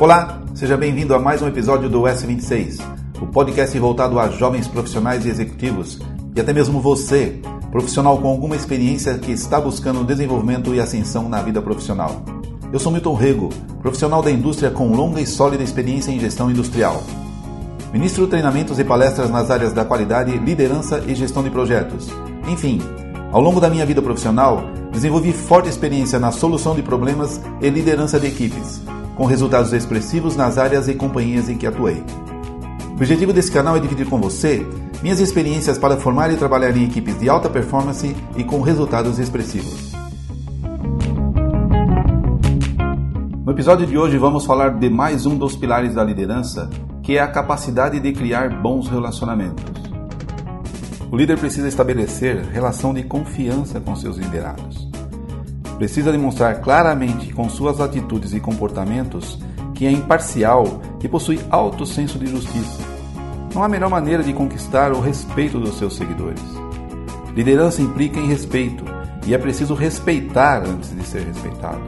Olá, seja bem-vindo a mais um episódio do S26, o podcast voltado a jovens profissionais e executivos e até mesmo você, profissional com alguma experiência que está buscando desenvolvimento e ascensão na vida profissional. Eu sou Milton Rego, profissional da indústria com longa e sólida experiência em gestão industrial. Ministro treinamentos e palestras nas áreas da qualidade, liderança e gestão de projetos. Enfim, ao longo da minha vida profissional, desenvolvi forte experiência na solução de problemas e liderança de equipes com resultados expressivos nas áreas e companhias em que atuei. O objetivo desse canal é dividir com você minhas experiências para formar e trabalhar em equipes de alta performance e com resultados expressivos. No episódio de hoje vamos falar de mais um dos pilares da liderança, que é a capacidade de criar bons relacionamentos. O líder precisa estabelecer relação de confiança com seus liderados precisa demonstrar claramente com suas atitudes e comportamentos que é imparcial e possui alto senso de justiça. Não há melhor maneira de conquistar o respeito dos seus seguidores. Liderança implica em respeito e é preciso respeitar antes de ser respeitado.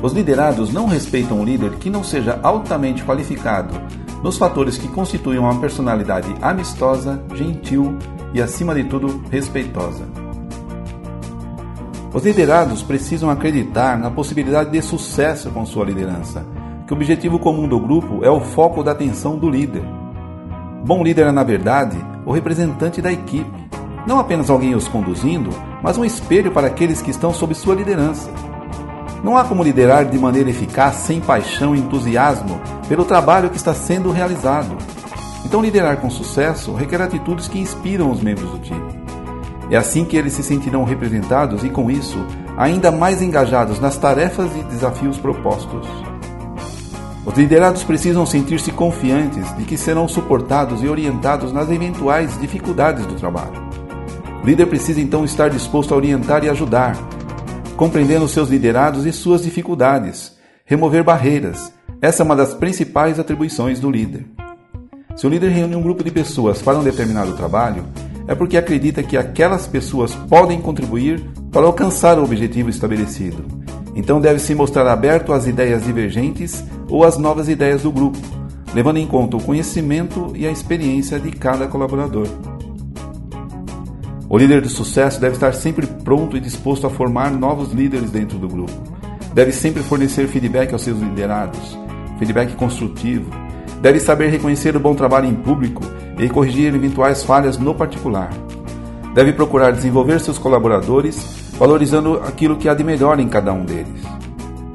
Os liderados não respeitam o líder que não seja altamente qualificado nos fatores que constituem uma personalidade amistosa, gentil e, acima de tudo, respeitosa. Os liderados precisam acreditar na possibilidade de sucesso com sua liderança, que o objetivo comum do grupo é o foco da atenção do líder. Bom líder é, na verdade, o representante da equipe, não apenas alguém os conduzindo, mas um espelho para aqueles que estão sob sua liderança. Não há como liderar de maneira eficaz sem paixão e entusiasmo pelo trabalho que está sendo realizado. Então, liderar com sucesso requer atitudes que inspiram os membros do time. É assim que eles se sentirão representados e, com isso, ainda mais engajados nas tarefas e desafios propostos. Os liderados precisam sentir-se confiantes de que serão suportados e orientados nas eventuais dificuldades do trabalho. O líder precisa então estar disposto a orientar e ajudar, compreendendo seus liderados e suas dificuldades, remover barreiras. Essa é uma das principais atribuições do líder. Se o líder reúne um grupo de pessoas para um determinado trabalho, é porque acredita que aquelas pessoas podem contribuir para alcançar o objetivo estabelecido. Então deve se mostrar aberto às ideias divergentes ou às novas ideias do grupo, levando em conta o conhecimento e a experiência de cada colaborador. O líder de sucesso deve estar sempre pronto e disposto a formar novos líderes dentro do grupo. Deve sempre fornecer feedback aos seus liderados, feedback construtivo. Deve saber reconhecer o bom trabalho em público e corrigir eventuais falhas no particular. Deve procurar desenvolver seus colaboradores, valorizando aquilo que há de melhor em cada um deles.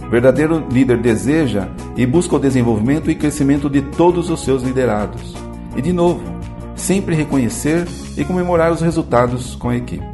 O verdadeiro líder deseja e busca o desenvolvimento e crescimento de todos os seus liderados. E, de novo, sempre reconhecer e comemorar os resultados com a equipe.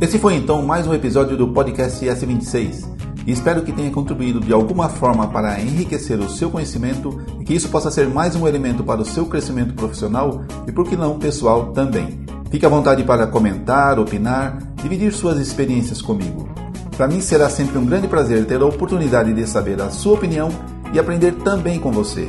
Esse foi então mais um episódio do podcast S26 e espero que tenha contribuído de alguma forma para enriquecer o seu conhecimento e que isso possa ser mais um elemento para o seu crescimento profissional e, por que não, pessoal também. Fique à vontade para comentar, opinar, dividir suas experiências comigo. Para mim será sempre um grande prazer ter a oportunidade de saber a sua opinião e aprender também com você.